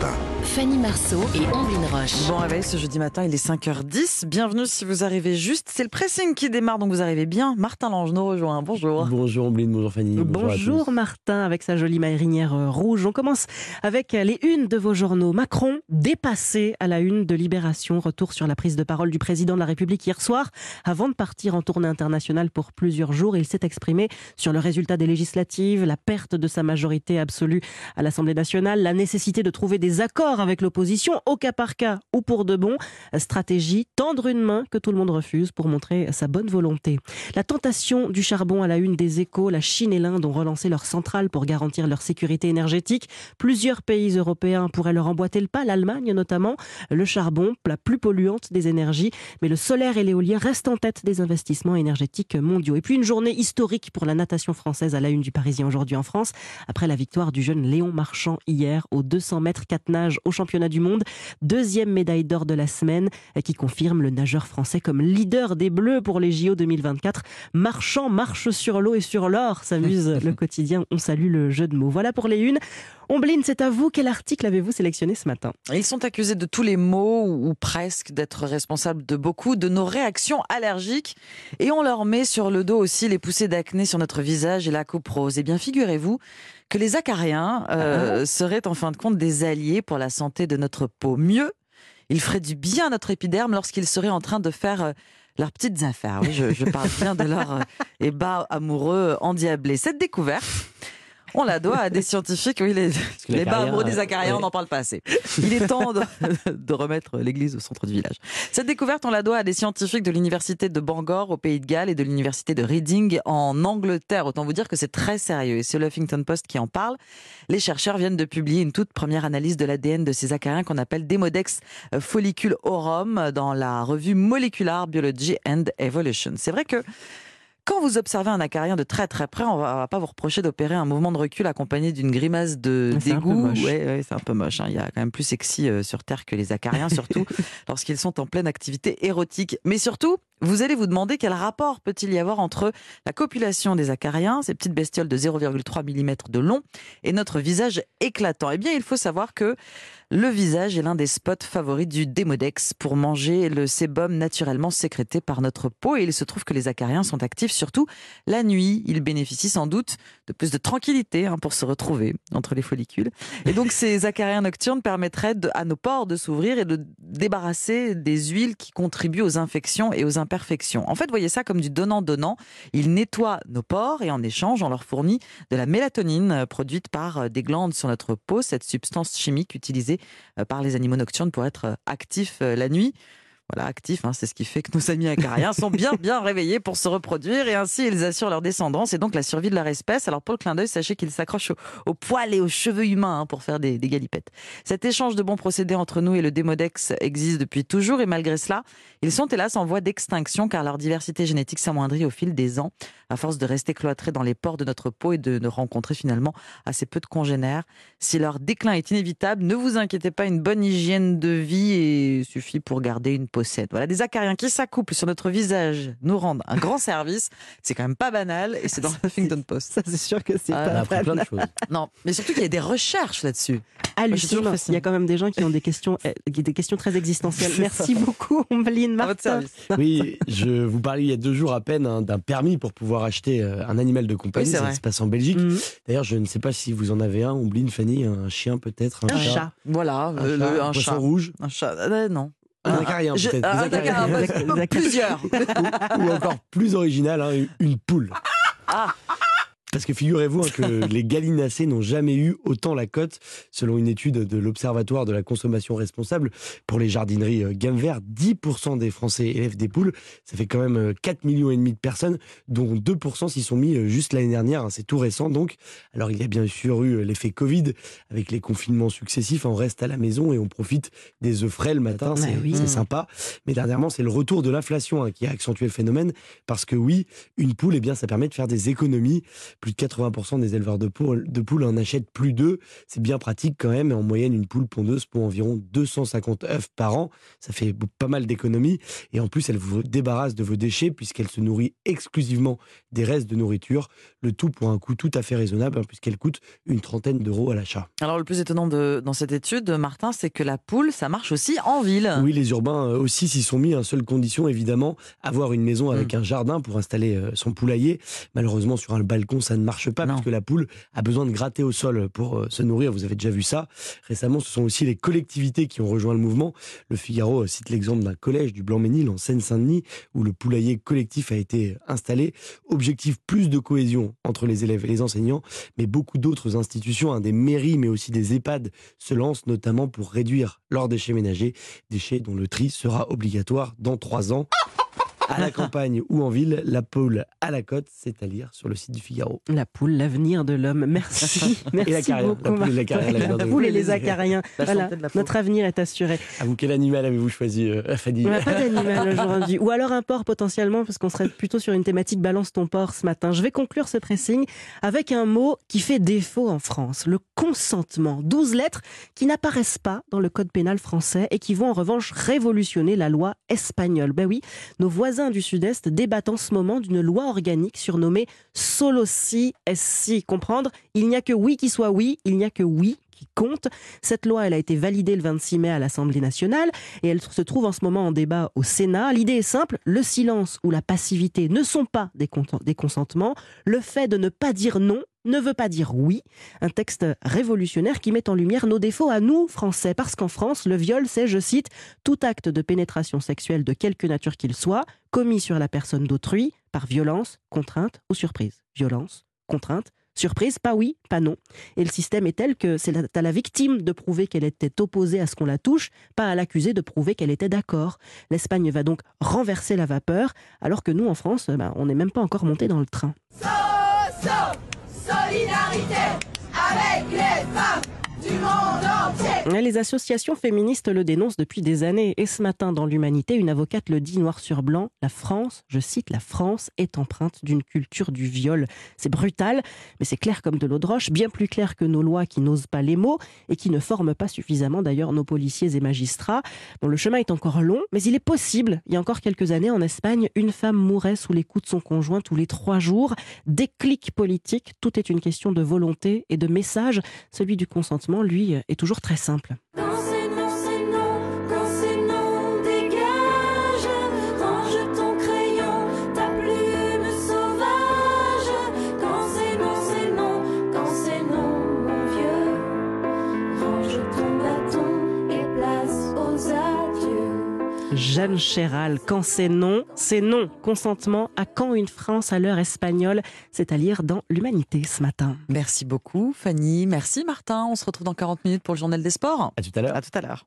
Europe Fanny Marceau et Amblin Roche. Bon réveil ce jeudi matin, il est 5h10. Bienvenue si vous arrivez juste. C'est le pressing qui démarre, donc vous arrivez bien. Martin Lange nous rejoint. Bonjour. Bonjour Ambline, bonjour Fanny. Bonjour, Martin, avec sa jolie marinière euh, rouge. On commence avec les unes de vos journaux. Macron dépassé à la une de Libération. Retour sur la prise de parole du président de la République hier soir. Avant de partir en tournée internationale pour plusieurs jours, il s'est exprimé sur le résultat des législatives, la perte de sa majorité absolue à l'Assemblée nationale, la nécessité de trouver des accords avec l'opposition, au cas par cas ou pour de bon. Stratégie, tendre une main que tout le monde refuse pour montrer sa bonne volonté. La tentation du charbon à la une des échos, la Chine et l'Inde ont relancé leur centrale pour garantir leur sécurité énergétique. Plusieurs pays européens pourraient leur emboîter le pas, l'Allemagne notamment. Le charbon, la plus polluante des énergies, mais le solaire et l'éolien restent en tête des investissements énergétiques mondiaux. Et puis une journée historique pour la natation française à la une du Parisien aujourd'hui en France, après la victoire du jeune Léon Marchand hier aux 200 mètres 4 nages au championnat du monde. Deuxième médaille d'or de la semaine qui confirme le nageur français comme leader des Bleus pour les JO 2024. Marchand marche sur l'eau et sur l'or, s'amuse le quotidien. On salue le jeu de mots. Voilà pour les unes. Ombline, c'est à vous. Quel article avez-vous sélectionné ce matin? Ils sont accusés de tous les maux, ou presque, d'être responsables de beaucoup de nos réactions allergiques. Et on leur met sur le dos aussi les poussées d'acné sur notre visage et la coprose. Eh bien, figurez-vous que les acariens euh, ah. seraient en fin de compte des alliés pour la santé de notre peau. Mieux, ils feraient du bien à notre épiderme lorsqu'ils seraient en train de faire euh, leurs petites affaires. Oui, je, parle bien de leur euh, amoureux endiablé. Cette découverte on la doit à des scientifiques. Oui, les, les des acariens, on n'en parle pas assez. Il est temps de, remettre l'église au centre du village. Cette découverte, on la doit à des scientifiques de l'université de Bangor au Pays de Galles et de l'université de Reading en Angleterre. Autant vous dire que c'est très sérieux. Et c'est le Huffington Post qui en parle. Les chercheurs viennent de publier une toute première analyse de l'ADN de ces acariens qu'on appelle Demodex follicule aurum dans la revue Molecular Biology and Evolution. C'est vrai que quand vous observez un acarien de très très près, on va, va pas vous reprocher d'opérer un mouvement de recul accompagné d'une grimace de dégoût. Ouais, c'est un peu moche. Hein. Il y a quand même plus sexy euh, sur Terre que les acariens, surtout lorsqu'ils sont en pleine activité érotique. Mais surtout, vous allez vous demander quel rapport peut-il y avoir entre la copulation des acariens, ces petites bestioles de 0,3 mm de long, et notre visage éclatant? Eh bien, il faut savoir que le visage est l'un des spots favoris du démodex pour manger le sébum naturellement sécrété par notre peau. Et il se trouve que les acariens sont actifs surtout la nuit. Ils bénéficient sans doute de plus de tranquillité hein, pour se retrouver entre les follicules. Et donc, ces acariens nocturnes permettraient à nos pores de s'ouvrir et de débarrasser des huiles qui contribuent aux infections et aux En fait, voyez ça comme du donnant-donnant. Ils nettoient nos pores et en échange, on leur fournit de la mélatonine euh, produite par euh, des glandes sur notre peau, cette substance chimique utilisée euh, par les animaux nocturnes pour être actifs la nuit voilà, actifs. Hein, c'est ce qui fait que nos amis acariens sont bien, bien réveillés pour se reproduire et ainsi ils assurent leur descendance et donc la survie de leur espèce. Alors pour le clin d'œil, sachez qu'ils s'accrochent aux, poils et aux cheveux humains hein, pour faire des, galipettes. Cet échange de bons procédés entre nous et le démodex existe depuis toujours et malgré cela, ils sont hélas en voie d'extinction car leur diversité génétique s'amoindrit au fil des ans à force de rester cloîtrés dans les pores de notre peau et de ne rencontrer finalement assez peu de congénères. Si leur déclin est inévitable, ne vous inquiétez pas, une bonne hygiène de vie suffit pour garder une possède. Voilà, des acariens qui s'accouplent sur notre visage nous rendent un grand service. C'est quand même pas banal et c'est dans le Huffington Post. Ça, c'est sûr que c'est ah, pas plein de choses. Non, mais surtout qu'il y a des recherches là-dessus. Hallucinant. Il y a quand même des gens qui ont des questions, eh, des questions très existentielles. Merci beaucoup, Ombline Martin. Oui, je vous parlais il y a deux jours à peine hein, d'un permis pour pouvoir acheter euh, un animal de compagnie. ça se passe en Belgique. Mhm. D'ailleurs, je ne sais pas si vous en avez un, Ombline, Fanny, un chien peut-être, un, chat. Voilà, un, euh, un chat. rouge. Un chat. Euh, non. Un acarien, peut-être. Un plusieurs. ou, encore plus original, hein, une poule. Ah. Parce que figurez-vous hein, que les gallinacés n'ont jamais eu autant la cote, selon une étude de l'Observatoire de la consommation responsable pour les jardineries euh, gamme vert. 10% des Français élèvent des poules. Ça fait quand même 4 euh, millions et demi de personnes, dont 2% s'y sont mis euh, juste l'année dernière. Hein. C'est tout récent donc. Alors il y a bien sûr eu l'effet Covid avec les confinements successifs. On reste à la maison et on profite des œufs frais le matin. C'est sympa. Mais dernièrement, c'est le retour de l'inflation hein, qui a accentué le phénomène. Parce que oui, une poule, eh bien, ça permet de faire des économies plus de 80% des éleveurs de poules, de poules en achètent plus d'œufs. C'est bien pratique quand même. En moyenne, une poule pondeuse pond environ 250 œufs par an. Ça fait pas mal d'économies. Et en plus, elle vous débarrasse de vos déchets puisqu'elle se nourrit exclusivement des restes de nourriture. Le tout pour un coût tout à fait raisonnable hein, puisqu'elle coûte une trentaine d'euros à l'achat. Alors le plus étonnant de, dans cette étude, Martin, c'est que la poule, ça marche aussi en ville. Oui, les urbains euh, aussi s'y sont mis. à seule condition, évidemment, avoir une maison avec mm. un jardin pour installer euh, son poulailler. Malheureusement, sur un balcon, ça ne marche pas parce que la poule a besoin de gratter au sol pour euh, se nourrir. Vous avez déjà vu ça. Récemment, ce sont aussi les collectivités qui ont rejoint le mouvement. Le Figaro cite l'exemple d'un collège du Blanc-Ménil en Seine-Saint-Denis où le poulailler collectif a été installé. Objectif plus de cohésion entre les élèves et les enseignants, mais beaucoup d'autres institutions, hein, des mairies, mais aussi des EHPAD, se lancent notamment pour réduire leurs déchets ménagers, déchets dont le tri sera obligatoire dans trois ans à la campagne ou en ville, la poule à la côte, c'est à lire sur le site du Figaro. La poule, l'avenir de l'homme. Merci. Merci et la beaucoup. La poule, et, la, la poule et les acariens. Voilà, notre avenir est assuré. À vous, quel animal avez-vous choisi, euh, Fanny Pas d'animal aujourd'hui. Ou alors un porc potentiellement, parce qu'on serait plutôt sur une thématique balance ton porc ce matin. Je vais conclure ce pressing avec un mot qui fait défaut en France, le consentement. 12 lettres qui n'apparaissent pas dans le code pénal français et qui vont en revanche révolutionner la loi espagnole. Ben oui, nos voisins du Sud-Est débattent en ce moment d'une loi organique surnommée Solosi SC. Comprendre, il n'y a que oui qui soit oui, il n'y a que oui compte. Cette loi, elle a été validée le 26 mai à l'Assemblée nationale et elle se trouve en ce moment en débat au Sénat. L'idée est simple, le silence ou la passivité ne sont pas des, des consentements. Le fait de ne pas dire non ne veut pas dire oui. Un texte révolutionnaire qui met en lumière nos défauts à nous, Français, parce qu'en France, le viol, c'est, je cite, tout acte de pénétration sexuelle de quelque nature qu'il soit, commis sur la personne d'autrui, par violence, contrainte ou surprise. Violence, contrainte, Surprise, pas oui, pas non. Et le système est tel que c'est à la victime de prouver qu'elle était opposée à ce qu'on la touche, pas à l'accusé de prouver qu'elle était d'accord. L'Espagne va donc renverser la vapeur, alors que nous, en France, ben, on n'est même pas encore monté dans le train. solidarité avec les femmes les associations féministes le dénoncent depuis des années et ce matin dans l'Humanité, une avocate le dit noir sur blanc, la France, je cite, la France est empreinte d'une culture du viol. C'est brutal, mais c'est clair comme de l'eau de roche, bien plus clair que nos lois qui n'osent pas les mots et qui ne forment pas suffisamment d'ailleurs nos policiers et magistrats. Bon, le chemin est encore long, mais il est possible. Il y a encore quelques années en Espagne, une femme mourait sous les coups de son conjoint tous les trois jours. Déclic politique, tout est une question de volonté et de message. Celui du consentement, lui, est toujours très simple. Quand c'est non, c'est non, quand c'est non, dégage. Range ton crayon, ta plume sauvage. Quand c'est non, c'est non, quand c'est non, mon vieux. Range ton bâton et place aux œufs Jeanne Chéral, quand c'est non, c'est non. Consentement à quand une France à l'heure espagnole, c'est à lire dans l'Humanité ce matin. Merci beaucoup Fanny, merci Martin. On se retrouve dans 40 minutes pour le journal des sports. À tout à l'heure. À tout à l'heure.